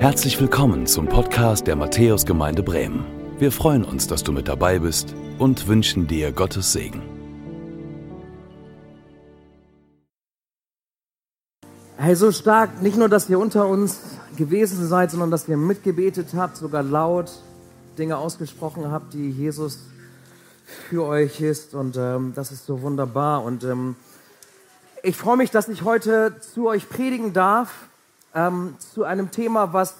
Herzlich willkommen zum Podcast der Matthäusgemeinde Bremen. Wir freuen uns, dass du mit dabei bist und wünschen dir Gottes Segen. Hey, so stark, nicht nur, dass ihr unter uns gewesen seid, sondern dass ihr mitgebetet habt, sogar laut Dinge ausgesprochen habt, die Jesus für euch ist. Und ähm, das ist so wunderbar. Und ähm, ich freue mich, dass ich heute zu euch predigen darf, ähm, zu einem Thema, was,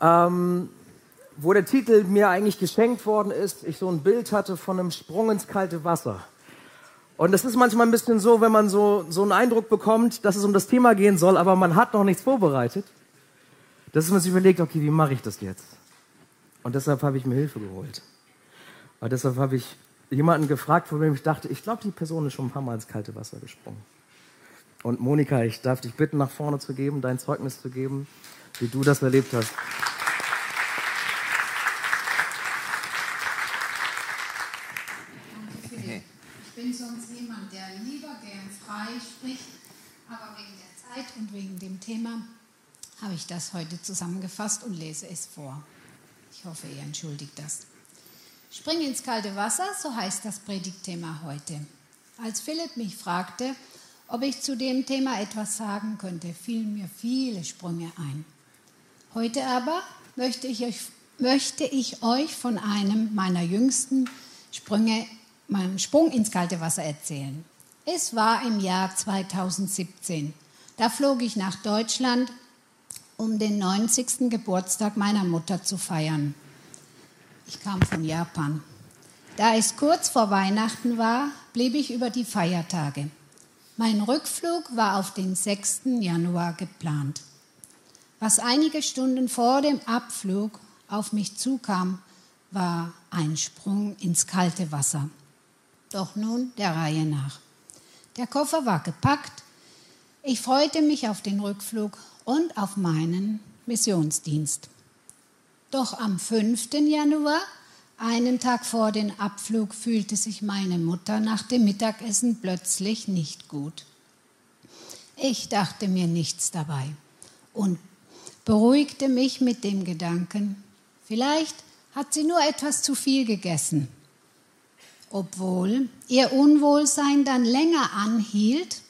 ähm, wo der Titel mir eigentlich geschenkt worden ist. Ich so ein Bild hatte von einem Sprung ins kalte Wasser. Und es ist manchmal ein bisschen so, wenn man so, so einen Eindruck bekommt, dass es um das Thema gehen soll, aber man hat noch nichts vorbereitet, dass man sich überlegt, okay, wie mache ich das jetzt? Und deshalb habe ich mir Hilfe geholt. Und deshalb habe ich jemanden gefragt, von dem ich dachte, ich glaube, die Person ist schon ein paar Mal ins kalte Wasser gesprungen. Und Monika, ich darf dich bitten, nach vorne zu geben, dein Zeugnis zu geben, wie du das erlebt hast. Ich bin sonst jemand, der lieber gern frei spricht, aber wegen der Zeit und wegen dem Thema habe ich das heute zusammengefasst und lese es vor. Ich hoffe, ihr entschuldigt das. Spring ins kalte Wasser, so heißt das Predigtthema heute. Als Philipp mich fragte, ob ich zu dem Thema etwas sagen könnte, fielen mir viele Sprünge ein. Heute aber möchte ich euch, möchte ich euch von einem meiner jüngsten Sprünge, meinem Sprung ins kalte Wasser erzählen. Es war im Jahr 2017. Da flog ich nach Deutschland, um den 90. Geburtstag meiner Mutter zu feiern. Ich kam von Japan. Da es kurz vor Weihnachten war, blieb ich über die Feiertage. Mein Rückflug war auf den 6. Januar geplant. Was einige Stunden vor dem Abflug auf mich zukam, war ein Sprung ins kalte Wasser. Doch nun der Reihe nach. Der Koffer war gepackt. Ich freute mich auf den Rückflug und auf meinen Missionsdienst. Doch am 5. Januar, einen Tag vor dem Abflug, fühlte sich meine Mutter nach dem Mittagessen plötzlich nicht gut. Ich dachte mir nichts dabei und beruhigte mich mit dem Gedanken, vielleicht hat sie nur etwas zu viel gegessen. Obwohl ihr Unwohlsein dann länger anhielt,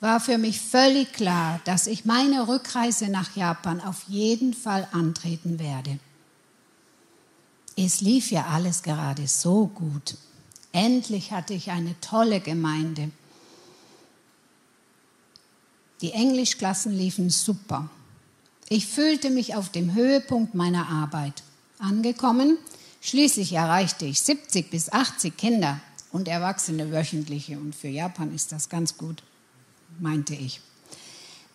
war für mich völlig klar, dass ich meine Rückreise nach Japan auf jeden Fall antreten werde. Es lief ja alles gerade so gut. Endlich hatte ich eine tolle Gemeinde. Die Englischklassen liefen super. Ich fühlte mich auf dem Höhepunkt meiner Arbeit. Angekommen, schließlich erreichte ich 70 bis 80 Kinder und Erwachsene wöchentliche und für Japan ist das ganz gut meinte ich.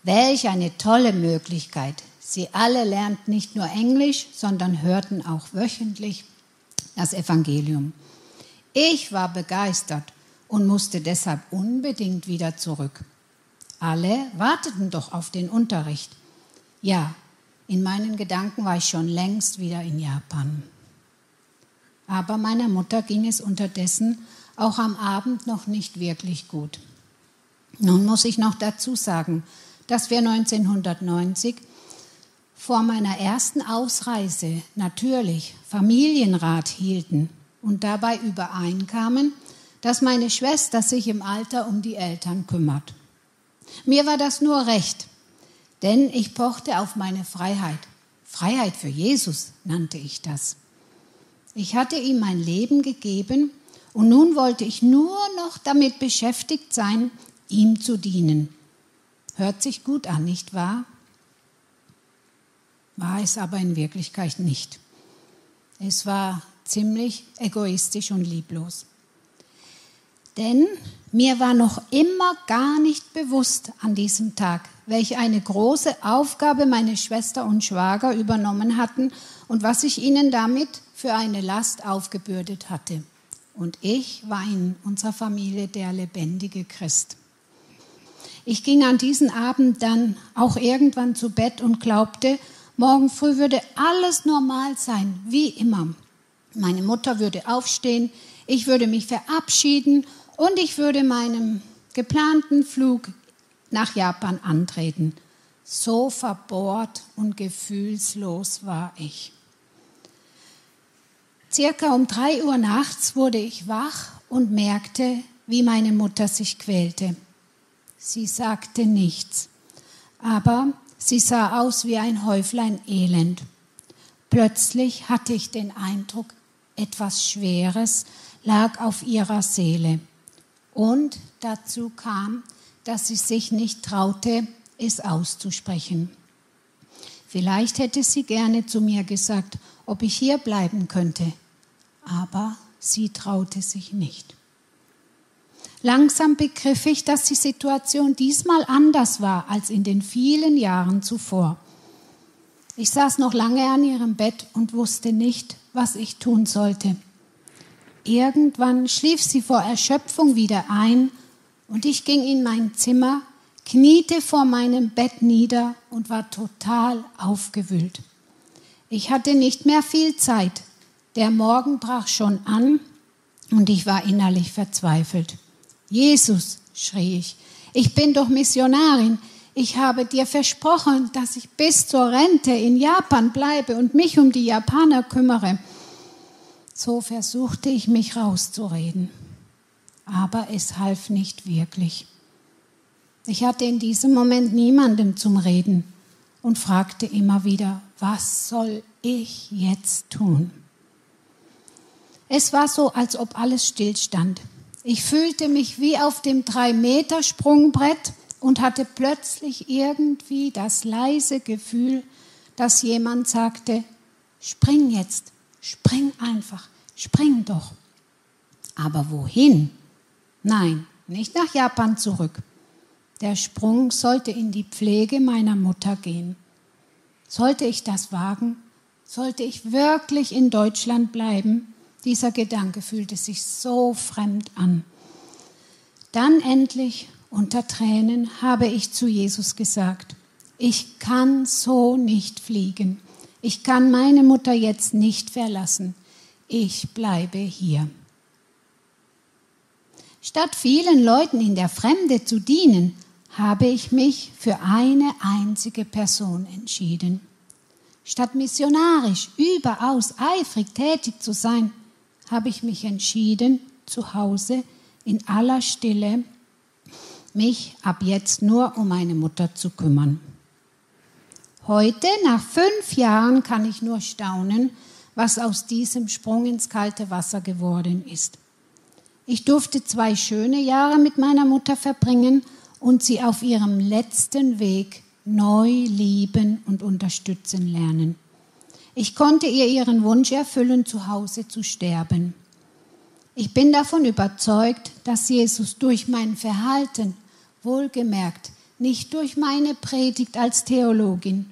Welch eine tolle Möglichkeit. Sie alle lernten nicht nur Englisch, sondern hörten auch wöchentlich das Evangelium. Ich war begeistert und musste deshalb unbedingt wieder zurück. Alle warteten doch auf den Unterricht. Ja, in meinen Gedanken war ich schon längst wieder in Japan. Aber meiner Mutter ging es unterdessen auch am Abend noch nicht wirklich gut. Nun muss ich noch dazu sagen, dass wir 1990 vor meiner ersten Ausreise natürlich Familienrat hielten und dabei übereinkamen, dass meine Schwester sich im Alter um die Eltern kümmert. Mir war das nur recht, denn ich pochte auf meine Freiheit. Freiheit für Jesus nannte ich das. Ich hatte ihm mein Leben gegeben und nun wollte ich nur noch damit beschäftigt sein, ihm zu dienen. Hört sich gut an, nicht wahr? War es aber in Wirklichkeit nicht. Es war ziemlich egoistisch und lieblos. Denn mir war noch immer gar nicht bewusst an diesem Tag, welche eine große Aufgabe meine Schwester und Schwager übernommen hatten und was ich ihnen damit für eine Last aufgebürdet hatte. Und ich war in unserer Familie der lebendige Christ. Ich ging an diesem Abend dann auch irgendwann zu Bett und glaubte, morgen früh würde alles normal sein, wie immer. Meine Mutter würde aufstehen, ich würde mich verabschieden und ich würde meinem geplanten Flug nach Japan antreten. So verbohrt und gefühlslos war ich. Circa um drei Uhr nachts wurde ich wach und merkte, wie meine Mutter sich quälte. Sie sagte nichts, aber sie sah aus wie ein Häuflein Elend. Plötzlich hatte ich den Eindruck, etwas Schweres lag auf ihrer Seele. Und dazu kam, dass sie sich nicht traute, es auszusprechen. Vielleicht hätte sie gerne zu mir gesagt, ob ich hier bleiben könnte, aber sie traute sich nicht. Langsam begriff ich, dass die Situation diesmal anders war als in den vielen Jahren zuvor. Ich saß noch lange an ihrem Bett und wusste nicht, was ich tun sollte. Irgendwann schlief sie vor Erschöpfung wieder ein und ich ging in mein Zimmer, kniete vor meinem Bett nieder und war total aufgewühlt. Ich hatte nicht mehr viel Zeit. Der Morgen brach schon an und ich war innerlich verzweifelt. Jesus, schrie ich, ich bin doch Missionarin. Ich habe dir versprochen, dass ich bis zur Rente in Japan bleibe und mich um die Japaner kümmere. So versuchte ich mich rauszureden, aber es half nicht wirklich. Ich hatte in diesem Moment niemandem zum Reden und fragte immer wieder, was soll ich jetzt tun? Es war so, als ob alles stillstand. Ich fühlte mich wie auf dem Drei-Meter-Sprungbrett und hatte plötzlich irgendwie das leise Gefühl, dass jemand sagte, spring jetzt, spring einfach, spring doch. Aber wohin? Nein, nicht nach Japan zurück. Der Sprung sollte in die Pflege meiner Mutter gehen. Sollte ich das wagen? Sollte ich wirklich in Deutschland bleiben? Dieser Gedanke fühlte sich so fremd an. Dann endlich, unter Tränen, habe ich zu Jesus gesagt, ich kann so nicht fliegen. Ich kann meine Mutter jetzt nicht verlassen. Ich bleibe hier. Statt vielen Leuten in der Fremde zu dienen, habe ich mich für eine einzige Person entschieden. Statt missionarisch überaus eifrig tätig zu sein, habe ich mich entschieden, zu Hause in aller Stille mich ab jetzt nur um meine Mutter zu kümmern. Heute, nach fünf Jahren, kann ich nur staunen, was aus diesem Sprung ins kalte Wasser geworden ist. Ich durfte zwei schöne Jahre mit meiner Mutter verbringen und sie auf ihrem letzten Weg neu lieben und unterstützen lernen. Ich konnte ihr ihren Wunsch erfüllen, zu Hause zu sterben. Ich bin davon überzeugt, dass Jesus durch mein Verhalten, wohlgemerkt, nicht durch meine Predigt als Theologin,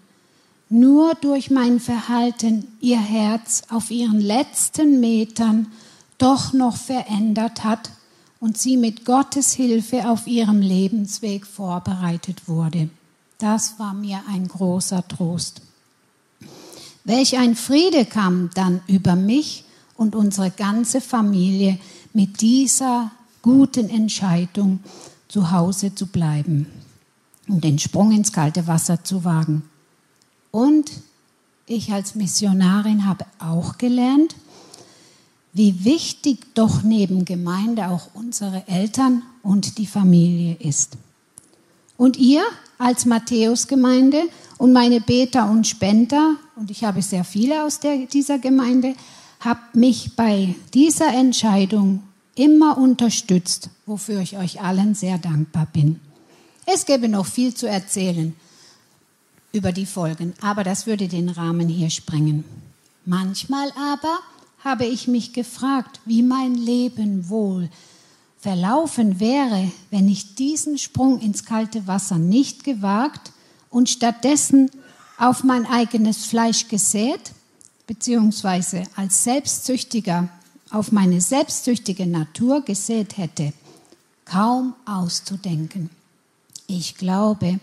nur durch mein Verhalten ihr Herz auf ihren letzten Metern doch noch verändert hat und sie mit Gottes Hilfe auf ihrem Lebensweg vorbereitet wurde. Das war mir ein großer Trost. Welch ein Friede kam dann über mich und unsere ganze Familie mit dieser guten Entscheidung, zu Hause zu bleiben und den Sprung ins kalte Wasser zu wagen. Und ich als Missionarin habe auch gelernt, wie wichtig doch neben Gemeinde auch unsere Eltern und die Familie ist. Und ihr als Matthäusgemeinde und meine Beter und Spender, und ich habe sehr viele aus der, dieser Gemeinde, habt mich bei dieser Entscheidung immer unterstützt, wofür ich euch allen sehr dankbar bin. Es gäbe noch viel zu erzählen über die Folgen, aber das würde den Rahmen hier sprengen. Manchmal aber habe ich mich gefragt, wie mein Leben wohl verlaufen wäre, wenn ich diesen Sprung ins kalte Wasser nicht gewagt und stattdessen auf mein eigenes Fleisch gesät, beziehungsweise als Selbstsüchtiger auf meine selbstsüchtige Natur gesät hätte, kaum auszudenken. Ich glaube,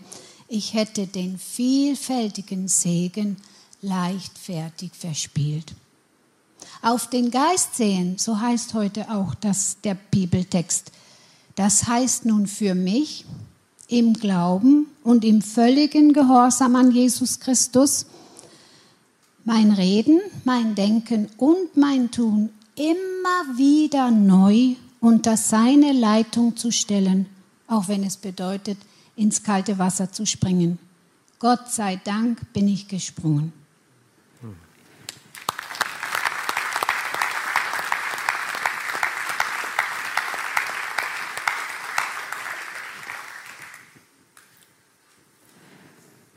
ich hätte den vielfältigen Segen leichtfertig verspielt. Auf den Geist sehen, so heißt heute auch das, der Bibeltext. Das heißt nun für mich, im Glauben und im völligen Gehorsam an Jesus Christus mein Reden, mein Denken und mein Tun immer wieder neu unter seine Leitung zu stellen, auch wenn es bedeutet, ins kalte Wasser zu springen. Gott sei Dank bin ich gesprungen.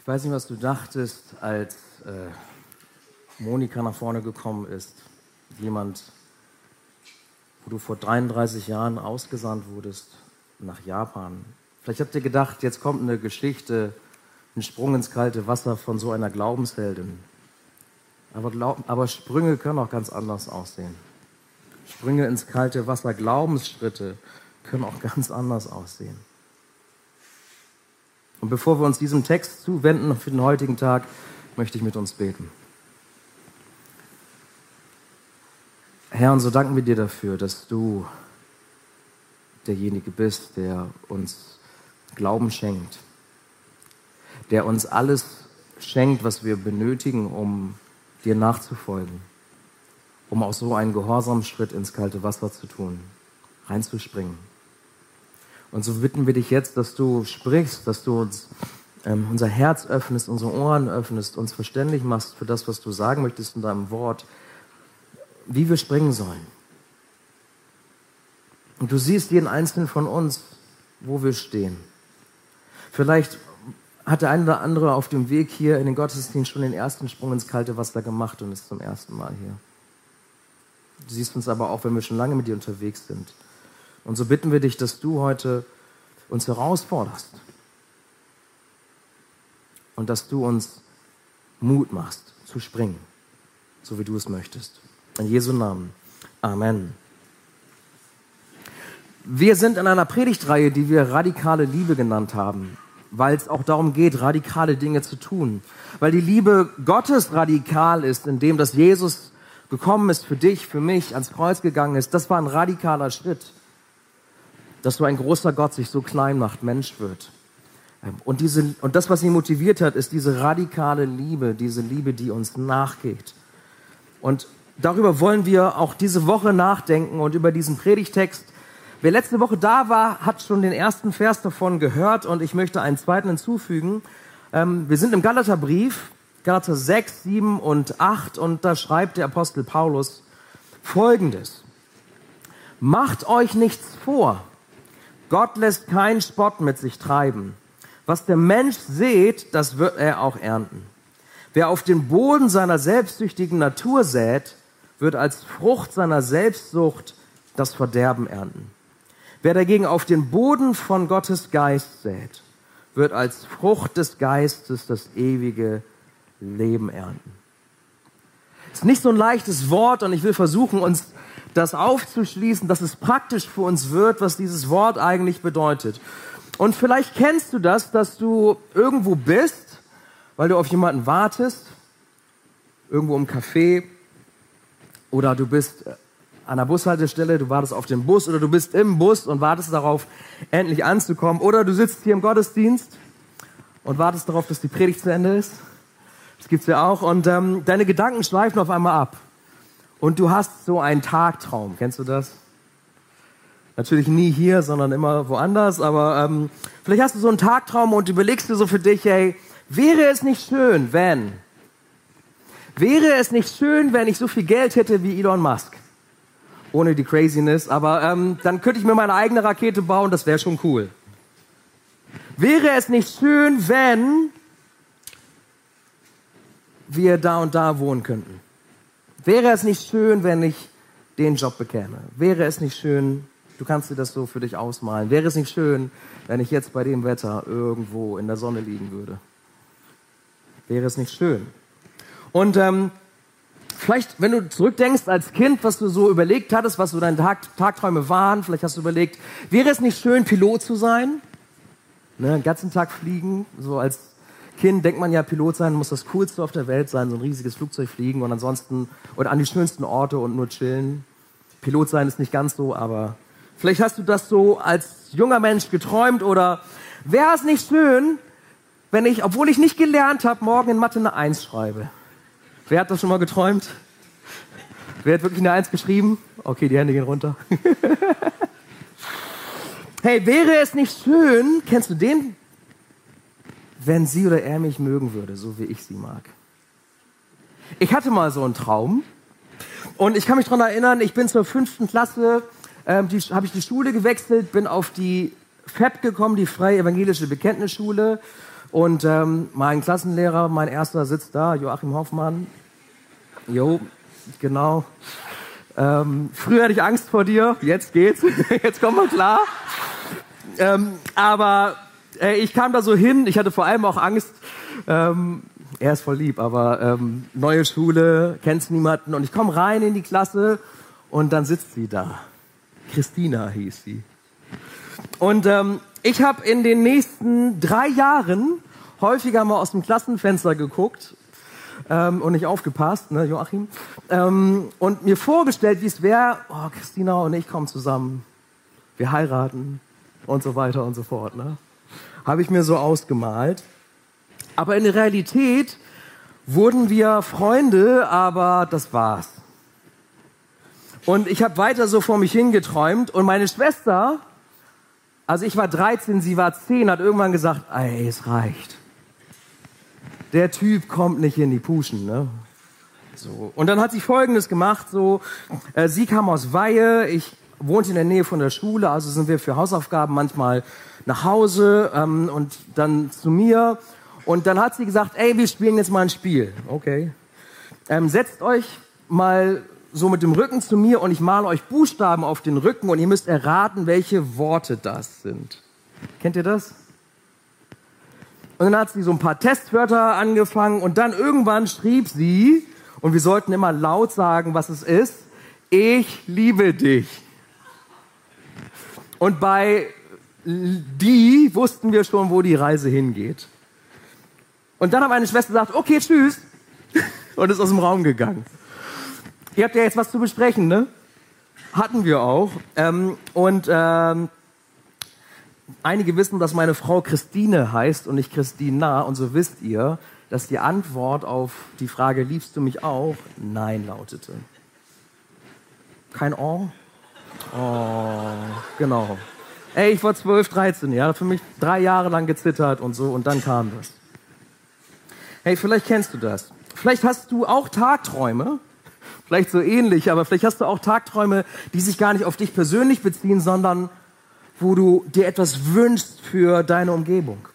Ich weiß nicht, was du dachtest, als äh, Monika nach vorne gekommen ist. Jemand, wo du vor 33 Jahren ausgesandt wurdest nach Japan. Vielleicht habt ihr gedacht, jetzt kommt eine Geschichte, ein Sprung ins kalte Wasser von so einer Glaubensheldin. Aber, glaub, aber Sprünge können auch ganz anders aussehen. Sprünge ins kalte Wasser, Glaubensschritte können auch ganz anders aussehen. Und bevor wir uns diesem Text zuwenden für den heutigen Tag, möchte ich mit uns beten. Herr, und so danken wir dir dafür, dass du derjenige bist, der uns Glauben schenkt, der uns alles schenkt, was wir benötigen, um dir nachzufolgen, um auch so einen Gehorsamschritt ins kalte Wasser zu tun, reinzuspringen. Und so bitten wir dich jetzt, dass du sprichst, dass du uns ähm, unser Herz öffnest, unsere Ohren öffnest, uns verständlich machst für das, was du sagen möchtest in deinem Wort, wie wir springen sollen. Und du siehst jeden einzelnen von uns, wo wir stehen. Vielleicht hat der eine oder andere auf dem Weg hier in den Gottesdienst schon den ersten Sprung ins kalte Wasser gemacht und ist zum ersten Mal hier. Du siehst uns aber auch, wenn wir schon lange mit dir unterwegs sind. Und so bitten wir dich, dass du heute uns herausforderst und dass du uns Mut machst zu springen, so wie du es möchtest. In Jesu Namen. Amen. Wir sind in einer Predigtreihe, die wir radikale Liebe genannt haben, weil es auch darum geht, radikale Dinge zu tun. Weil die Liebe Gottes radikal ist, indem dass Jesus gekommen ist für dich, für mich, ans Kreuz gegangen ist. Das war ein radikaler Schritt dass so ein großer Gott sich so klein macht, Mensch wird. Und, diese, und das, was ihn motiviert hat, ist diese radikale Liebe, diese Liebe, die uns nachgeht. Und darüber wollen wir auch diese Woche nachdenken und über diesen Predigtext. Wer letzte Woche da war, hat schon den ersten Vers davon gehört und ich möchte einen zweiten hinzufügen. Ähm, wir sind im Galaterbrief, Galater 6, 7 und 8 und da schreibt der Apostel Paulus Folgendes. Macht euch nichts vor. Gott lässt keinen Spott mit sich treiben. Was der Mensch sät, das wird er auch ernten. Wer auf den Boden seiner selbstsüchtigen Natur sät, wird als Frucht seiner Selbstsucht das Verderben ernten. Wer dagegen auf den Boden von Gottes Geist sät, wird als Frucht des Geistes das ewige Leben ernten. Ist nicht so ein leichtes Wort und ich will versuchen, uns das aufzuschließen, dass es praktisch für uns wird, was dieses Wort eigentlich bedeutet. Und vielleicht kennst du das, dass du irgendwo bist, weil du auf jemanden wartest, irgendwo im Café, oder du bist an der Bushaltestelle, du wartest auf den Bus, oder du bist im Bus und wartest darauf, endlich anzukommen, oder du sitzt hier im Gottesdienst und wartest darauf, dass die Predigt zu Ende ist. Das gibt's ja auch. Und ähm, deine Gedanken schweifen auf einmal ab. Und du hast so einen Tagtraum. Kennst du das? Natürlich nie hier, sondern immer woanders. Aber ähm, vielleicht hast du so einen Tagtraum und überlegst du so für dich, hey, wäre es nicht schön, wenn? Wäre es nicht schön, wenn ich so viel Geld hätte wie Elon Musk? Ohne die Craziness, aber ähm, dann könnte ich mir meine eigene Rakete bauen, das wäre schon cool. Wäre es nicht schön, wenn wir da und da wohnen könnten? Wäre es nicht schön, wenn ich den Job bekäme? Wäre es nicht schön, du kannst dir das so für dich ausmalen, wäre es nicht schön, wenn ich jetzt bei dem Wetter irgendwo in der Sonne liegen würde? Wäre es nicht schön? Und ähm, vielleicht, wenn du zurückdenkst als Kind, was du so überlegt hattest, was so deine Tag Tagträume waren, vielleicht hast du überlegt, wäre es nicht schön, Pilot zu sein? Ne, den ganzen Tag fliegen, so als Kind denkt man ja, Pilot sein muss das Coolste auf der Welt sein, so ein riesiges Flugzeug fliegen und ansonsten oder an die schönsten Orte und nur chillen. Pilot sein ist nicht ganz so, aber vielleicht hast du das so als als junger Mensch geträumt oder wäre es nicht schön, wenn ich, obwohl ich nicht gelernt habe, morgen in Mathe eine Eins schreibe? Wer hat das schon mal geträumt? Wer hat wirklich eine Eins geschrieben? Okay, die Hände gehen runter. hey, wäre es nicht schön, kennst du den? Wenn sie oder er mich mögen würde, so wie ich sie mag. Ich hatte mal so einen Traum und ich kann mich daran erinnern, ich bin zur fünften Klasse, ähm, habe ich die Schule gewechselt, bin auf die FEB gekommen, die Freie Evangelische Bekenntnisschule. Und ähm, mein Klassenlehrer, mein erster sitzt da, Joachim Hoffmann. Jo, genau. Ähm, früher hatte ich Angst vor dir, jetzt geht's, jetzt kommen wir klar. Ähm, aber äh, ich kam da so hin, ich hatte vor allem auch Angst. Ähm, er ist voll lieb, aber ähm, neue Schule, kennst niemanden. Und ich komme rein in die Klasse und dann sitzt sie da. Christina hieß sie. Und ähm, ich habe in den nächsten drei Jahren häufiger mal aus dem Klassenfenster geguckt ähm, und nicht aufgepasst, ne, Joachim, ähm, und mir vorgestellt, wie es wäre, oh, Christina und ich kommen zusammen, wir heiraten und so weiter und so fort. Ne? Habe ich mir so ausgemalt. Aber in der Realität wurden wir Freunde, aber das war's. Und ich habe weiter so vor mich hingeträumt und meine Schwester, also ich war 13, sie war 10, hat irgendwann gesagt, ey, es reicht der Typ kommt nicht in die Puschen. Ne? So. Und dann hat sie Folgendes gemacht, so, äh, sie kam aus Weihe, ich wohnte in der Nähe von der Schule, also sind wir für Hausaufgaben manchmal nach Hause ähm, und dann zu mir. Und dann hat sie gesagt, ey, wir spielen jetzt mal ein Spiel. Okay. Ähm, setzt euch mal so mit dem Rücken zu mir und ich male euch Buchstaben auf den Rücken und ihr müsst erraten, welche Worte das sind. Kennt ihr das? Und dann hat sie so ein paar Testwörter angefangen und dann irgendwann schrieb sie, und wir sollten immer laut sagen, was es ist, ich liebe dich. Und bei die wussten wir schon, wo die Reise hingeht. Und dann hat meine Schwester gesagt, okay, tschüss, und ist aus dem Raum gegangen. Ihr habt ja jetzt was zu besprechen, ne? Hatten wir auch. Ähm, und ähm, Einige wissen, dass meine Frau Christine heißt und nicht Christina. Und so wisst ihr, dass die Antwort auf die Frage, liebst du mich auch? Nein lautete. Kein Oh? Oh, genau. Ey, ich war 12, 13, ja, für mich drei Jahre lang gezittert und so und dann kam das. Hey, vielleicht kennst du das. Vielleicht hast du auch Tagträume, vielleicht so ähnlich, aber vielleicht hast du auch Tagträume, die sich gar nicht auf dich persönlich beziehen, sondern wo du dir etwas wünschst für deine Umgebung.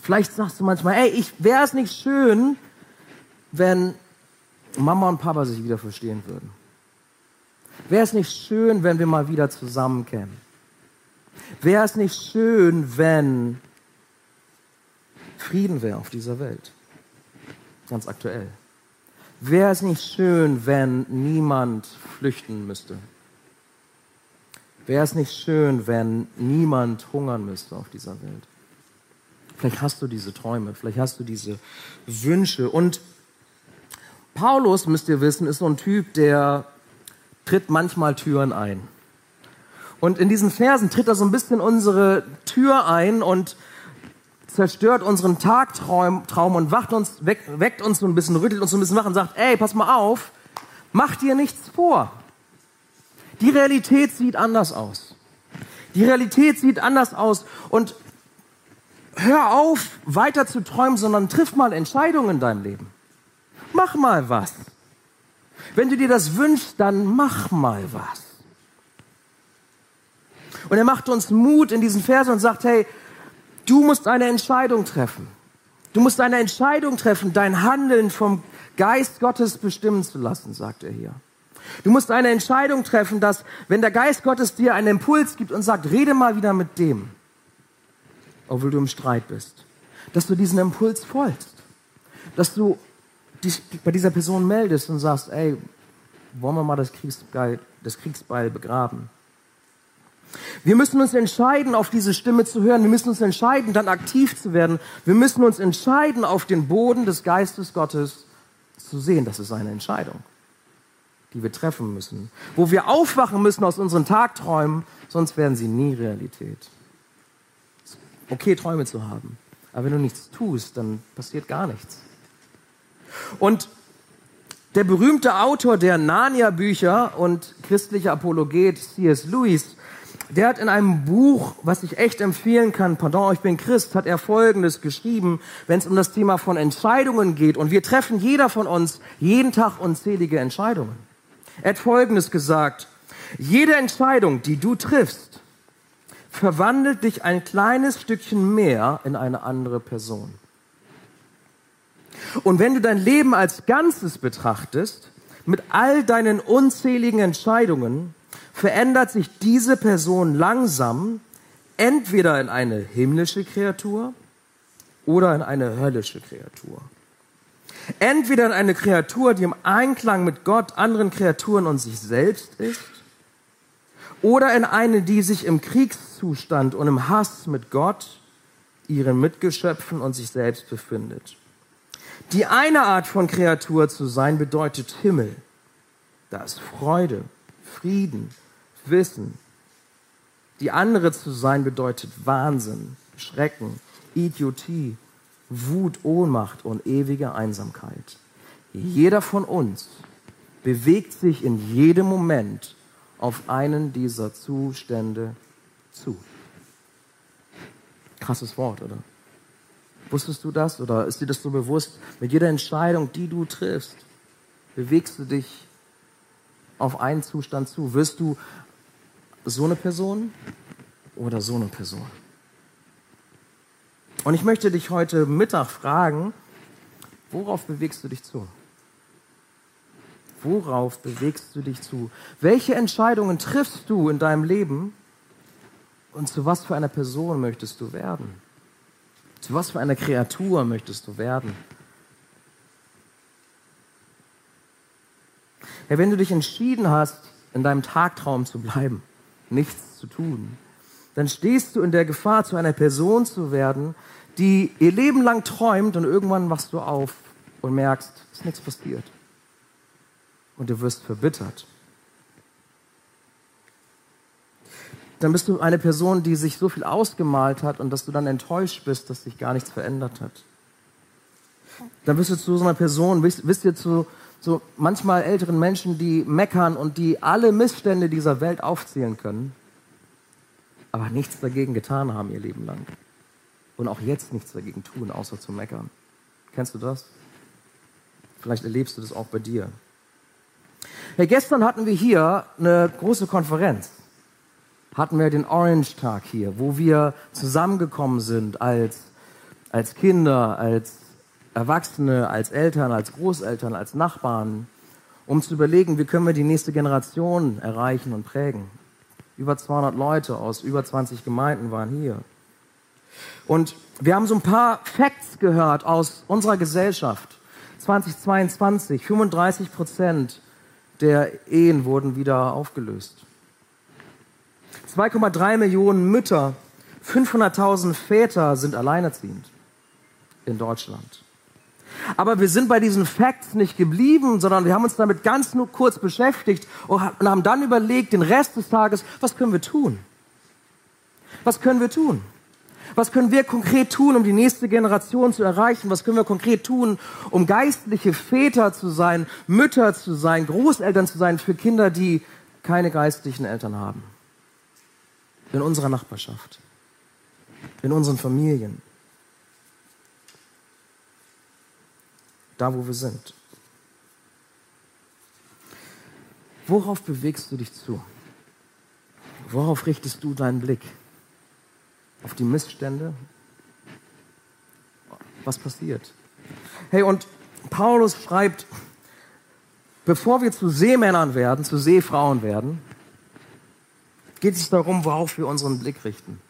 Vielleicht sagst du manchmal, ey, ich wäre es nicht schön, wenn Mama und Papa sich wieder verstehen würden. Wäre es nicht schön, wenn wir mal wieder zusammenkämen? Wäre es nicht schön, wenn Frieden wäre auf dieser Welt? Ganz aktuell. Wäre es nicht schön, wenn niemand flüchten müsste? Wäre es nicht schön, wenn niemand hungern müsste auf dieser Welt? Vielleicht hast du diese Träume, vielleicht hast du diese Wünsche. Und Paulus, müsst ihr wissen, ist so ein Typ, der tritt manchmal Türen ein. Und in diesen Versen tritt er so ein bisschen unsere Tür ein und zerstört unseren Tagtraum Traum und wacht uns, weckt, weckt uns so ein bisschen, rüttelt uns so ein bisschen wach und sagt, ey, pass mal auf, mach dir nichts vor. Die Realität sieht anders aus. Die Realität sieht anders aus. Und hör auf, weiter zu träumen, sondern triff mal Entscheidungen in deinem Leben. Mach mal was. Wenn du dir das wünschst, dann mach mal was. Und er macht uns Mut in diesen Versen und sagt, hey, du musst eine Entscheidung treffen. Du musst eine Entscheidung treffen, dein Handeln vom Geist Gottes bestimmen zu lassen, sagt er hier. Du musst eine Entscheidung treffen, dass wenn der Geist Gottes dir einen Impuls gibt und sagt, rede mal wieder mit dem, obwohl du im Streit bist, dass du diesen Impuls folgst, dass du dich bei dieser Person meldest und sagst, ey, wollen wir mal das Kriegsbeil, das Kriegsbeil begraben? Wir müssen uns entscheiden, auf diese Stimme zu hören. Wir müssen uns entscheiden, dann aktiv zu werden. Wir müssen uns entscheiden, auf den Boden des Geistes Gottes zu sehen. Das ist eine Entscheidung. die wir treffen müssen, wo wir aufwachen müssen aus unseren Tagträumen, sonst werden sie nie Realität. Okay, Träume zu haben, aber wenn du nichts tust, dann passiert gar nichts. Und der berühmte Autor der Narnia-Bücher und christliche Apologet C.S. Lewis, der hat in einem Buch, was ich echt empfehlen kann, pardon, ich bin Christ, hat er Folgendes geschrieben, wenn es um das Thema von Entscheidungen geht. Und wir treffen jeder von uns jeden Tag unzählige Entscheidungen. Er hat Folgendes gesagt, jede Entscheidung, die du triffst, verwandelt dich ein kleines Stückchen mehr in eine andere Person. Und wenn du dein Leben als Ganzes betrachtest, mit all deinen unzähligen Entscheidungen, verändert sich diese Person langsam entweder in eine himmlische Kreatur oder in eine höllische Kreatur. Entweder in eine Kreatur, die im Einklang mit Gott, anderen Kreaturen und sich selbst ist, oder in eine, die sich im Kriegszustand und im Hass mit Gott, ihren Mitgeschöpfen und sich selbst befindet. Die eine Art von Kreatur zu sein bedeutet Himmel. Da ist Freude, Frieden, Wissen. Die andere zu sein bedeutet Wahnsinn, Schrecken, Idiotie, Wut, Ohnmacht und ewige Einsamkeit. Jeder von uns bewegt sich in jedem Moment auf einen dieser Zustände zu. Krasses Wort, oder? Wusstest du das oder ist dir das so bewusst? Mit jeder Entscheidung, die du triffst, bewegst du dich auf einen Zustand zu. Wirst du so eine Person oder so eine Person? Und ich möchte dich heute Mittag fragen, worauf bewegst du dich zu? Worauf bewegst du dich zu? Welche Entscheidungen triffst du in deinem Leben? Und zu was für einer Person möchtest du werden? Zu was für einer Kreatur möchtest du werden? Ja, wenn du dich entschieden hast, in deinem Tagtraum zu bleiben, nichts zu tun, dann stehst du in der Gefahr, zu einer Person zu werden, die ihr Leben lang träumt und irgendwann wachst du auf und merkst, es ist nichts passiert. Und du wirst verbittert. dann bist du eine Person, die sich so viel ausgemalt hat und dass du dann enttäuscht bist, dass sich gar nichts verändert hat. Dann bist du zu so einer Person, wisst, wisst ihr, zu so manchmal älteren Menschen, die meckern und die alle Missstände dieser Welt aufzählen können, aber nichts dagegen getan haben ihr Leben lang. Und auch jetzt nichts dagegen tun, außer zu meckern. Kennst du das? Vielleicht erlebst du das auch bei dir. Hey, gestern hatten wir hier eine große Konferenz hatten wir den Orange Tag hier, wo wir zusammengekommen sind als, als Kinder, als Erwachsene, als Eltern, als Großeltern, als Nachbarn, um zu überlegen, wie können wir die nächste Generation erreichen und prägen. Über 200 Leute aus über 20 Gemeinden waren hier. Und wir haben so ein paar Facts gehört aus unserer Gesellschaft. 2022, 35 Prozent der Ehen wurden wieder aufgelöst. 2,3 Millionen Mütter, 500.000 Väter sind alleinerziehend in Deutschland. Aber wir sind bei diesen Facts nicht geblieben, sondern wir haben uns damit ganz nur kurz beschäftigt und haben dann überlegt, den Rest des Tages, was können wir tun? Was können wir tun? Was können wir konkret tun, um die nächste Generation zu erreichen? Was können wir konkret tun, um geistliche Väter zu sein, Mütter zu sein, Großeltern zu sein für Kinder, die keine geistlichen Eltern haben? in unserer Nachbarschaft, in unseren Familien, da wo wir sind. Worauf bewegst du dich zu? Worauf richtest du deinen Blick? Auf die Missstände? Was passiert? Hey, und Paulus schreibt, bevor wir zu Seemännern werden, zu Seefrauen werden, geht es darum, worauf wir unseren Blick richten.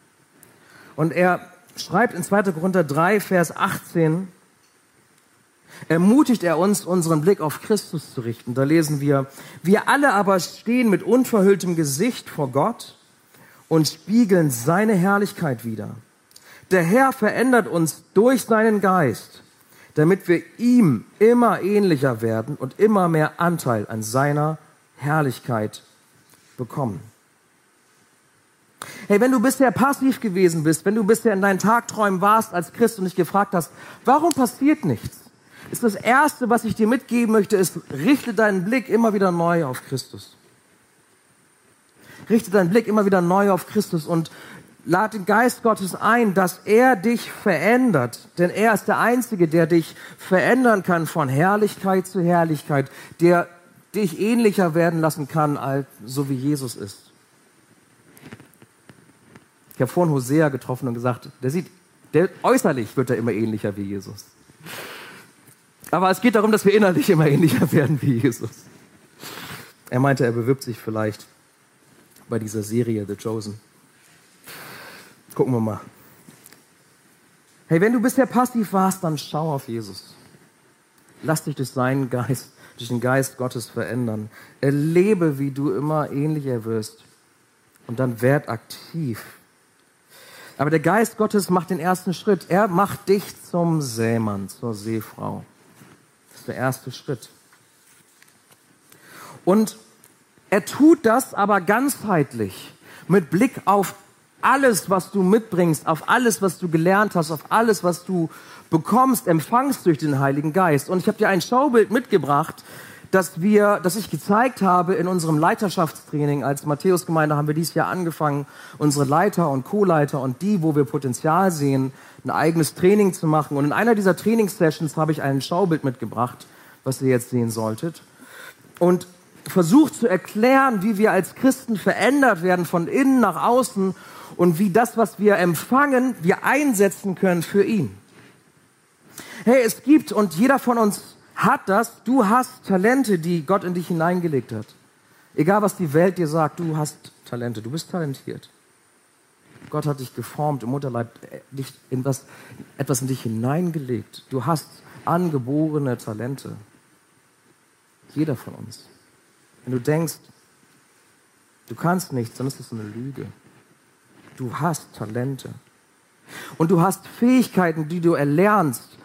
Und er schreibt in 2. Korinther 3, Vers 18, ermutigt er uns, unseren Blick auf Christus zu richten. Da lesen wir, wir alle aber stehen mit unverhülltem Gesicht vor Gott und spiegeln seine Herrlichkeit wider. Der Herr verändert uns durch seinen Geist, damit wir ihm immer ähnlicher werden und immer mehr Anteil an seiner Herrlichkeit bekommen. Hey, wenn du bisher passiv gewesen bist, wenn du bisher in deinen Tagträumen warst als Christ und dich gefragt hast, warum passiert nichts? Ist das Erste, was ich dir mitgeben möchte, ist, richte deinen Blick immer wieder neu auf Christus. Richte deinen Blick immer wieder neu auf Christus und lad den Geist Gottes ein, dass er dich verändert. Denn er ist der Einzige, der dich verändern kann von Herrlichkeit zu Herrlichkeit, der dich ähnlicher werden lassen kann, als, so wie Jesus ist. Ich habe vorhin Hosea getroffen und gesagt, der sieht, der äußerlich wird er immer ähnlicher wie Jesus. Aber es geht darum, dass wir innerlich immer ähnlicher werden wie Jesus. Er meinte, er bewirbt sich vielleicht bei dieser Serie The Chosen. Gucken wir mal. Hey, wenn du bisher passiv warst, dann schau auf Jesus. Lass dich durch seinen Geist, durch den Geist Gottes verändern. Erlebe, wie du immer ähnlicher wirst. Und dann werd aktiv. Aber der Geist Gottes macht den ersten Schritt. Er macht dich zum Sämann, zur Seefrau. Der erste Schritt. Und er tut das aber ganzheitlich, mit Blick auf alles, was du mitbringst, auf alles, was du gelernt hast, auf alles, was du bekommst, empfangst durch den Heiligen Geist. Und ich habe dir ein Schaubild mitgebracht, das wir, das ich gezeigt habe in unserem Leiterschaftstraining. Als Matthäusgemeinde haben wir dieses Jahr angefangen, unsere Leiter und Co-Leiter und die, wo wir Potenzial sehen, ein eigenes Training zu machen. Und in einer dieser Trainingssessions habe ich ein Schaubild mitgebracht, was ihr jetzt sehen solltet. Und versucht zu erklären, wie wir als Christen verändert werden von innen nach außen und wie das, was wir empfangen, wir einsetzen können für ihn. Hey, es gibt und jeder von uns hat das, du hast Talente, die Gott in dich hineingelegt hat. Egal was die Welt dir sagt, du hast Talente, du bist talentiert. Gott hat dich geformt im Mutterleib, äh, dich in was, etwas in dich hineingelegt. Du hast angeborene Talente. Jeder von uns. Wenn du denkst, du kannst nichts, dann ist das eine Lüge. Du hast Talente. Und du hast Fähigkeiten, die du erlernst,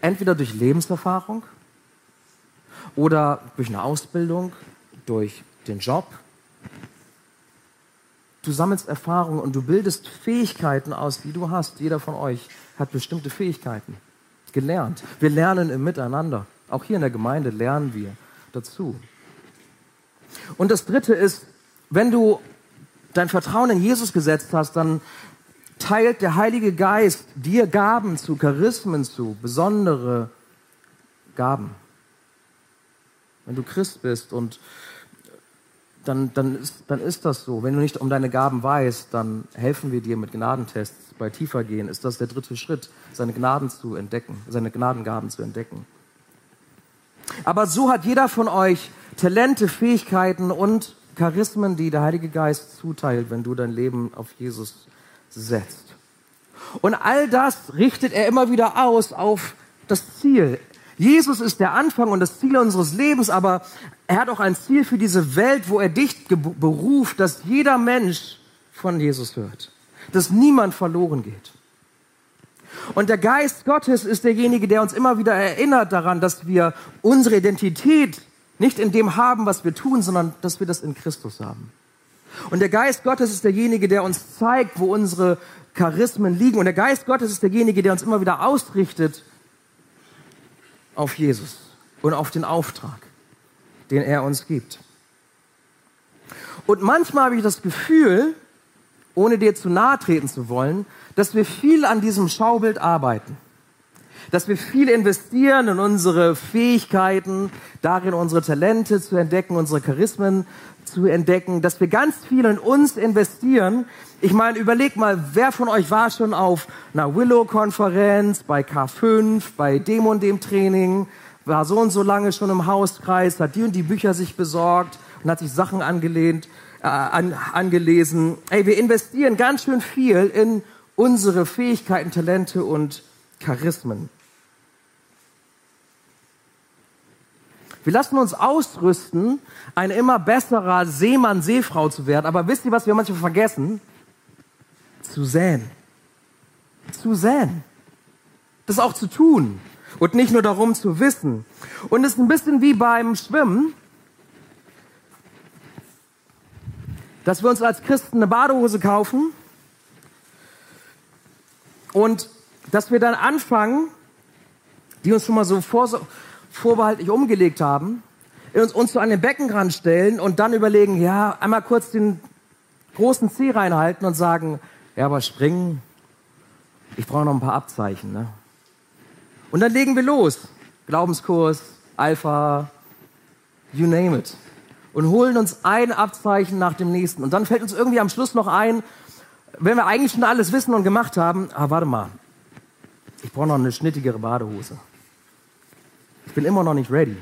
entweder durch Lebenserfahrung oder durch eine Ausbildung, durch den Job. Du sammelst Erfahrungen und du bildest Fähigkeiten aus, die du hast. Jeder von euch hat bestimmte Fähigkeiten gelernt. Wir lernen im Miteinander. Auch hier in der Gemeinde lernen wir dazu. Und das Dritte ist, wenn du dein Vertrauen in Jesus gesetzt hast, dann teilt der Heilige Geist dir Gaben zu, Charismen zu, besondere Gaben. Wenn du Christ bist und dann, dann, ist, dann ist das so. Wenn du nicht um deine Gaben weißt, dann helfen wir dir mit Gnadentests. Bei tiefer gehen ist das der dritte Schritt, seine Gnaden zu entdecken, seine Gnadengaben zu entdecken. Aber so hat jeder von euch Talente, Fähigkeiten und Charismen, die der Heilige Geist zuteilt, wenn du dein Leben auf Jesus setzt. Und all das richtet er immer wieder aus auf das Ziel. Jesus ist der Anfang und das Ziel unseres Lebens, aber er hat auch ein Ziel für diese Welt, wo er dich beruft, dass jeder Mensch von Jesus hört, dass niemand verloren geht. Und der Geist Gottes ist derjenige, der uns immer wieder erinnert daran, dass wir unsere Identität nicht in dem haben, was wir tun, sondern dass wir das in Christus haben. Und der Geist Gottes ist derjenige, der uns zeigt, wo unsere Charismen liegen. Und der Geist Gottes ist derjenige, der uns immer wieder ausrichtet auf Jesus und auf den Auftrag, den er uns gibt. Und manchmal habe ich das Gefühl, ohne dir zu nahe treten zu wollen, dass wir viel an diesem Schaubild arbeiten. Dass wir viel investieren in unsere Fähigkeiten, darin unsere Talente zu entdecken, unsere Charismen zu entdecken, dass wir ganz viel in uns investieren. Ich meine, überleg mal, wer von euch war schon auf einer Willow-Konferenz, bei K5, bei dem und dem Training, war so und so lange schon im Hauskreis, hat die und die Bücher sich besorgt und hat sich Sachen angelehnt, äh, an, angelesen. Ey, wir investieren ganz schön viel in unsere Fähigkeiten, Talente und Charismen. Wir lassen uns ausrüsten, ein immer besserer Seemann, Seefrau zu werden. Aber wisst ihr, was wir manchmal vergessen? Zu säen. Zu säen. Das auch zu tun. Und nicht nur darum zu wissen. Und es ist ein bisschen wie beim Schwimmen. dass wir uns als Christen eine Badehose kaufen und dass wir dann anfangen, die uns schon mal so vor, vorbehaltlich umgelegt haben, uns, uns so an den Beckenrand stellen und dann überlegen, ja, einmal kurz den großen Zeh reinhalten und sagen, ja, aber springen, ich brauche noch ein paar Abzeichen. Ne? Und dann legen wir los. Glaubenskurs, Alpha, you name it. Und holen uns ein Abzeichen nach dem nächsten. Und dann fällt uns irgendwie am Schluss noch ein, wenn wir eigentlich schon alles wissen und gemacht haben, ah, warte mal, ich brauche noch eine schnittigere Badehose. Ich bin immer noch nicht ready.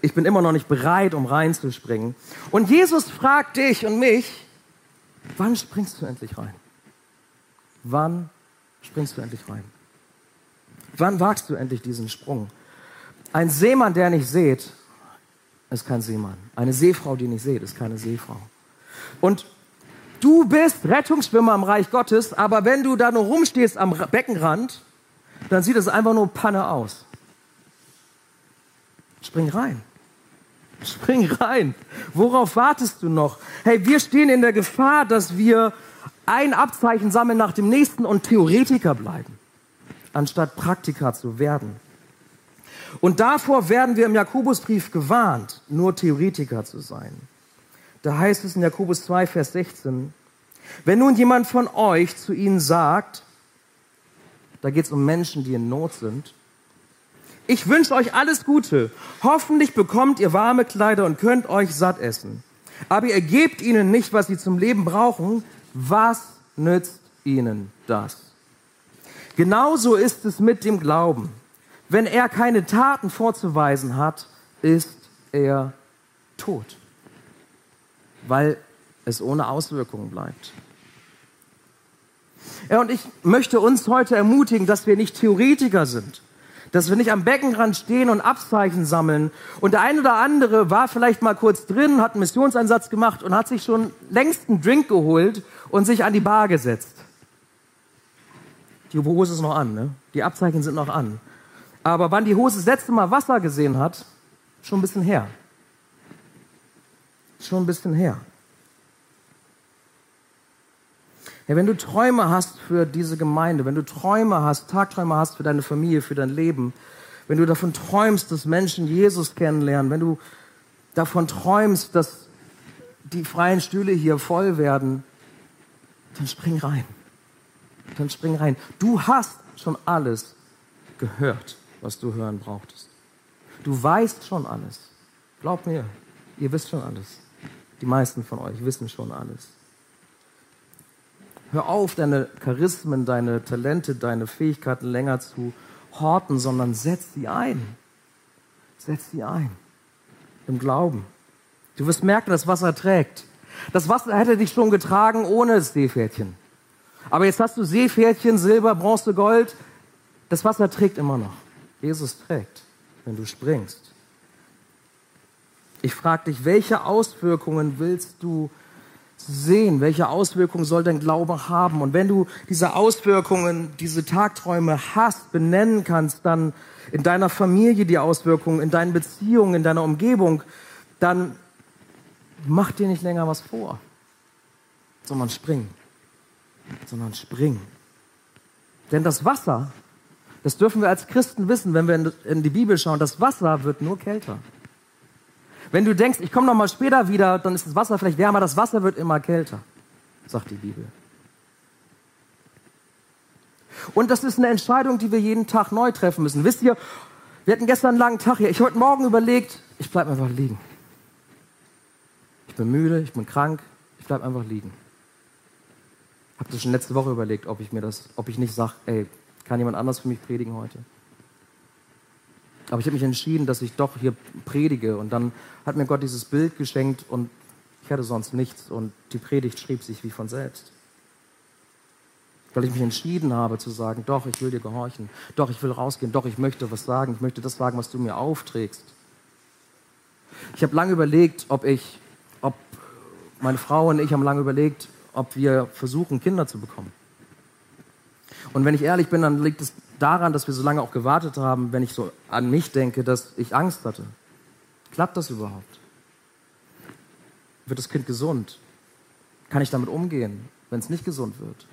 Ich bin immer noch nicht bereit, um reinzuspringen. Und Jesus fragt dich und mich, wann springst du endlich rein? Wann springst du endlich rein? Wann wagst du endlich diesen Sprung? Ein Seemann, der nicht seht, ist kein Seemann. Eine Seefrau, die nicht seht, ist keine Seefrau. Und du bist Rettungsschwimmer im Reich Gottes, aber wenn du da nur rumstehst am Beckenrand, dann sieht es einfach nur Panne aus. Spring rein. Spring rein. Worauf wartest du noch? Hey, wir stehen in der Gefahr, dass wir ein Abzeichen sammeln nach dem nächsten und Theoretiker bleiben, anstatt Praktiker zu werden. Und davor werden wir im Jakobusbrief gewarnt, nur Theoretiker zu sein. Da heißt es in Jakobus 2, Vers 16, wenn nun jemand von euch zu ihnen sagt, da geht es um Menschen, die in Not sind, ich wünsche euch alles Gute. Hoffentlich bekommt ihr warme Kleider und könnt euch satt essen. Aber ihr gebt ihnen nicht, was sie zum Leben brauchen. Was nützt ihnen das? Genauso ist es mit dem Glauben. Wenn er keine Taten vorzuweisen hat, ist er tot, weil es ohne Auswirkungen bleibt. Ja, und ich möchte uns heute ermutigen, dass wir nicht Theoretiker sind, dass wir nicht am Beckenrand stehen und Abzeichen sammeln. Und der eine oder andere war vielleicht mal kurz drin, hat einen Missionseinsatz gemacht und hat sich schon längst einen Drink geholt und sich an die Bar gesetzt. Die Hose ist noch an, ne? Die Abzeichen sind noch an. Aber wann die Hose das letzte Mal Wasser gesehen hat, schon ein bisschen her. Schon ein bisschen her. Ja, wenn du Träume hast für diese Gemeinde, wenn du Träume hast, Tagträume hast für deine Familie, für dein Leben, wenn du davon träumst, dass Menschen Jesus kennenlernen, wenn du davon träumst, dass die freien Stühle hier voll werden, dann spring rein. Dann spring rein. Du hast schon alles gehört was du hören brauchtest. Du weißt schon alles. Glaub mir, ihr wisst schon alles. Die meisten von euch wissen schon alles. Hör auf, deine Charismen, deine Talente, deine Fähigkeiten länger zu horten, sondern setz sie ein. Setz sie ein. Im Glauben. Du wirst merken, das Wasser trägt. Das Wasser hätte dich schon getragen ohne das Seepferdchen. Aber jetzt hast du Seepferdchen, Silber, Bronze, Gold. Das Wasser trägt immer noch. Jesus trägt, wenn du springst. Ich frage dich, welche Auswirkungen willst du sehen? Welche Auswirkungen soll dein Glaube haben? Und wenn du diese Auswirkungen, diese Tagträume hast, benennen kannst, dann in deiner Familie die Auswirkungen, in deinen Beziehungen, in deiner Umgebung, dann mach dir nicht länger was vor, sondern spring. Sondern spring. Denn das Wasser das dürfen wir als Christen wissen, wenn wir in die Bibel schauen. Das Wasser wird nur kälter. Wenn du denkst, ich komme noch mal später wieder, dann ist das Wasser vielleicht wärmer. Das Wasser wird immer kälter, sagt die Bibel. Und das ist eine Entscheidung, die wir jeden Tag neu treffen müssen. Wisst ihr, wir hatten gestern einen langen Tag hier. Ich habe heute Morgen überlegt, ich bleibe einfach liegen. Ich bin müde, ich bin krank, ich bleibe einfach liegen. Habe das schon letzte Woche überlegt, ob ich mir das, ob ich nicht sage, ey, kann jemand anders für mich predigen heute? Aber ich habe mich entschieden, dass ich doch hier predige. Und dann hat mir Gott dieses Bild geschenkt und ich hatte sonst nichts. Und die Predigt schrieb sich wie von selbst. Weil ich mich entschieden habe zu sagen, doch, ich will dir gehorchen. Doch, ich will rausgehen. Doch, ich möchte was sagen. Ich möchte das sagen, was du mir aufträgst. Ich habe lange überlegt, ob ich, ob meine Frau und ich haben lange überlegt, ob wir versuchen, Kinder zu bekommen. Und wenn ich ehrlich bin, dann liegt es daran, dass wir so lange auch gewartet haben, wenn ich so an mich denke, dass ich Angst hatte. Klappt das überhaupt? Wird das Kind gesund? kann ich damit umgehen, wenn es nicht gesund wird?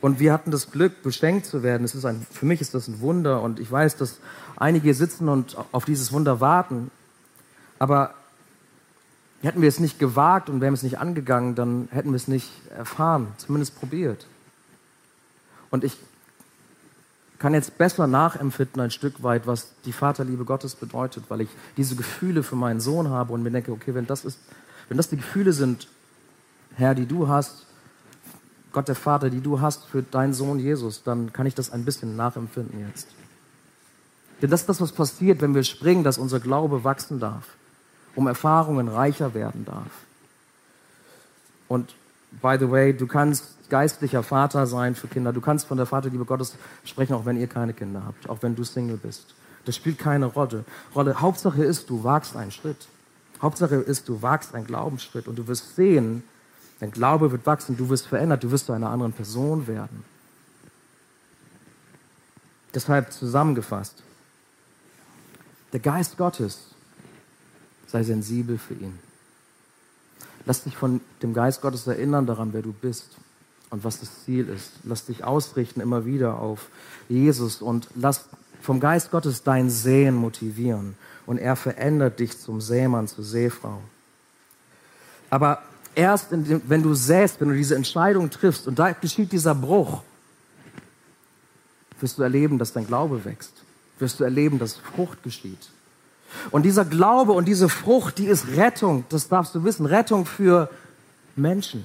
Und wir hatten das Glück, beschenkt zu werden. Es ist ein, für mich ist das ein Wunder und ich weiß, dass einige sitzen und auf dieses Wunder warten. Aber hätten wir es nicht gewagt und wären es nicht angegangen, dann hätten wir es nicht erfahren, zumindest probiert. Und ich kann jetzt besser nachempfinden ein Stück weit, was die Vaterliebe Gottes bedeutet, weil ich diese Gefühle für meinen Sohn habe und mir denke, okay, wenn das ist, wenn das die Gefühle sind, Herr, die du hast, Gott der Vater, die du hast für deinen Sohn Jesus, dann kann ich das ein bisschen nachempfinden jetzt. Denn das ist das, was passiert, wenn wir springen, dass unser Glaube wachsen darf, um Erfahrungen reicher werden darf. Und by the way, du kannst geistlicher Vater sein für Kinder. Du kannst von der Vaterliebe Gottes sprechen, auch wenn ihr keine Kinder habt, auch wenn du Single bist. Das spielt keine Rolle. Rolle. Hauptsache ist, du wagst einen Schritt. Hauptsache ist, du wagst einen Glaubensschritt und du wirst sehen, dein Glaube wird wachsen, du wirst verändert, du wirst zu einer anderen Person werden. Deshalb zusammengefasst, der Geist Gottes sei sensibel für ihn. Lass dich von dem Geist Gottes erinnern daran, wer du bist und was das Ziel ist. Lass dich ausrichten immer wieder auf Jesus und lass vom Geist Gottes dein Sehen motivieren. Und er verändert dich zum Sämann, zur Seefrau. Aber erst, dem, wenn du säst, wenn du diese Entscheidung triffst und da geschieht dieser Bruch, wirst du erleben, dass dein Glaube wächst. Wirst du erleben, dass Frucht geschieht. Und dieser Glaube und diese Frucht, die ist Rettung. Das darfst du wissen. Rettung für Menschen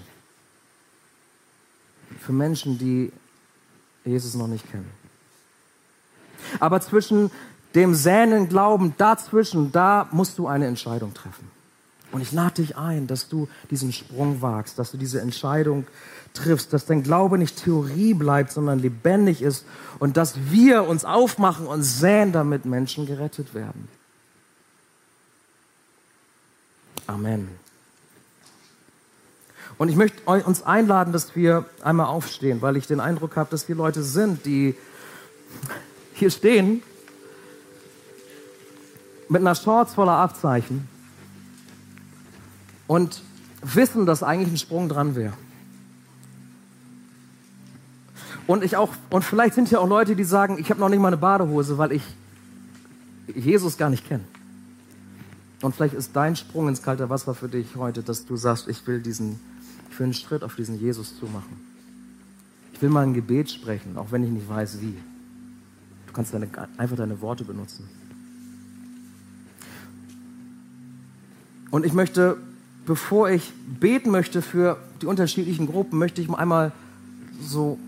für Menschen, die Jesus noch nicht kennen. Aber zwischen dem sänen Glauben, dazwischen, da musst du eine Entscheidung treffen. Und ich lade dich ein, dass du diesen Sprung wagst, dass du diese Entscheidung triffst, dass dein Glaube nicht Theorie bleibt, sondern lebendig ist und dass wir uns aufmachen und säen, damit Menschen gerettet werden. Amen. Und ich möchte uns einladen, dass wir einmal aufstehen, weil ich den Eindruck habe, dass wir Leute sind, die hier stehen mit einer Shorts voller Abzeichen und wissen, dass eigentlich ein Sprung dran wäre. Und ich auch, und vielleicht sind hier auch Leute, die sagen, ich habe noch nicht mal eine Badehose, weil ich Jesus gar nicht kenne. Und vielleicht ist dein Sprung ins kalte Wasser für dich heute, dass du sagst, ich will diesen für einen Schritt auf diesen Jesus zu machen. Ich will mal ein Gebet sprechen, auch wenn ich nicht weiß wie. Du kannst deine, einfach deine Worte benutzen. Und ich möchte, bevor ich beten möchte für die unterschiedlichen Gruppen, möchte ich mal einmal so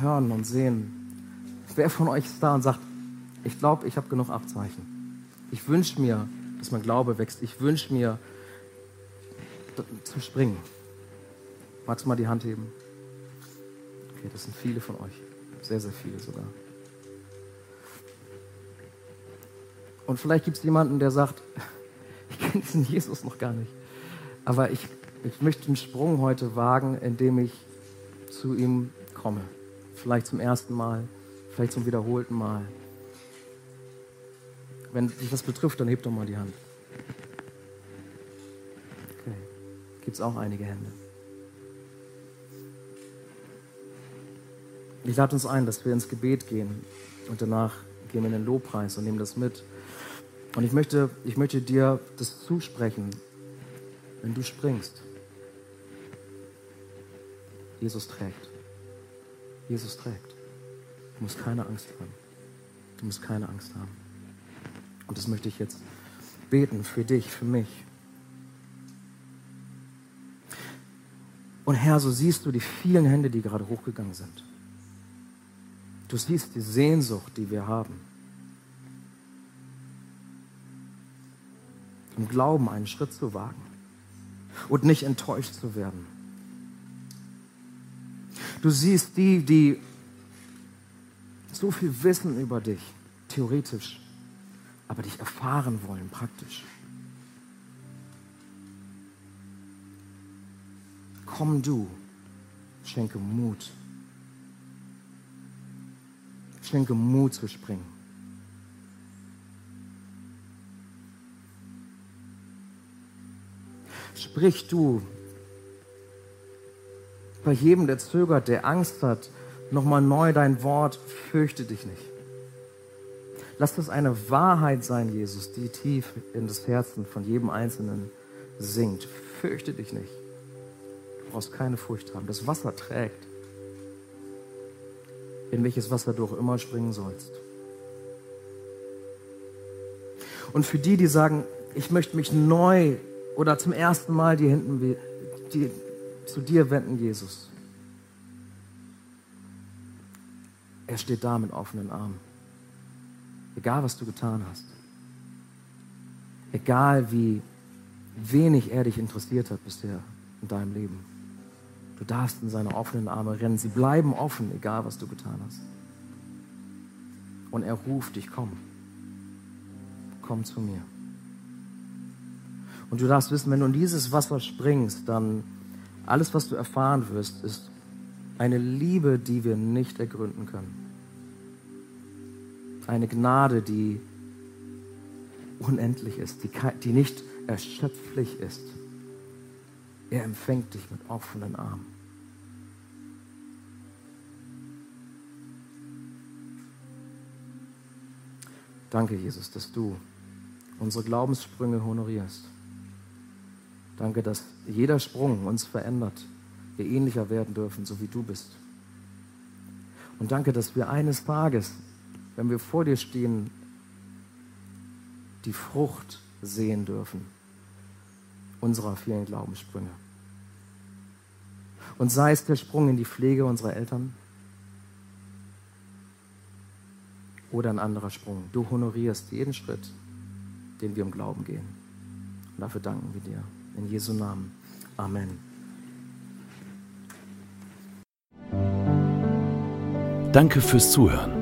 hören und sehen, wer von euch ist da und sagt, ich glaube, ich habe genug Abzeichen. Ich wünsche mir, dass mein Glaube wächst. Ich wünsche mir, zu springen. Magst du mal die Hand heben? Okay, das sind viele von euch. Sehr, sehr viele sogar. Und vielleicht gibt es jemanden, der sagt, ich kenne diesen Jesus noch gar nicht. Aber ich, ich möchte einen Sprung heute wagen, indem ich zu ihm komme. Vielleicht zum ersten Mal, vielleicht zum wiederholten Mal. Wenn dich das betrifft, dann heb doch mal die Hand. Okay. Gibt es auch einige Hände. Ich lade uns ein, dass wir ins Gebet gehen und danach gehen wir in den Lobpreis und nehmen das mit. Und ich möchte, ich möchte dir das zusprechen, wenn du springst. Jesus trägt. Jesus trägt. Du musst keine Angst haben. Du musst keine Angst haben. Und das möchte ich jetzt beten für dich, für mich. Und Herr, so siehst du die vielen Hände, die gerade hochgegangen sind. Du siehst die Sehnsucht, die wir haben. Im Glauben einen Schritt zu wagen und nicht enttäuscht zu werden. Du siehst die, die so viel wissen über dich, theoretisch, aber dich erfahren wollen, praktisch. Komm du, schenke Mut schenke Mut zu springen. Sprich du bei jedem, der zögert, der Angst hat, nochmal neu dein Wort, fürchte dich nicht. Lass das eine Wahrheit sein, Jesus, die tief in das Herzen von jedem Einzelnen sinkt. Fürchte dich nicht. Du brauchst keine Furcht haben. Das Wasser trägt. In welches Wasser du auch immer springen sollst. Und für die, die sagen, ich möchte mich neu oder zum ersten Mal die Händen die, zu dir wenden, Jesus. Er steht da mit offenen Armen. Egal, was du getan hast. Egal, wie wenig er dich interessiert hat bisher in deinem Leben. Du darfst in seine offenen Arme rennen. Sie bleiben offen, egal, was du getan hast. Und er ruft dich, komm. Komm zu mir. Und du darfst wissen, wenn du in dieses Wasser springst, dann alles, was du erfahren wirst, ist eine Liebe, die wir nicht ergründen können. Eine Gnade, die unendlich ist, die, die nicht erschöpflich ist. Er empfängt dich mit offenen Armen. Danke, Jesus, dass du unsere Glaubenssprünge honorierst. Danke, dass jeder Sprung uns verändert, wir ähnlicher werden dürfen, so wie du bist. Und danke, dass wir eines Tages, wenn wir vor dir stehen, die Frucht sehen dürfen unserer vielen Glaubenssprünge. Und sei es der Sprung in die Pflege unserer Eltern oder ein anderer Sprung. Du honorierst jeden Schritt, den wir im Glauben gehen. Und dafür danken wir dir. In Jesu Namen. Amen. Danke fürs Zuhören.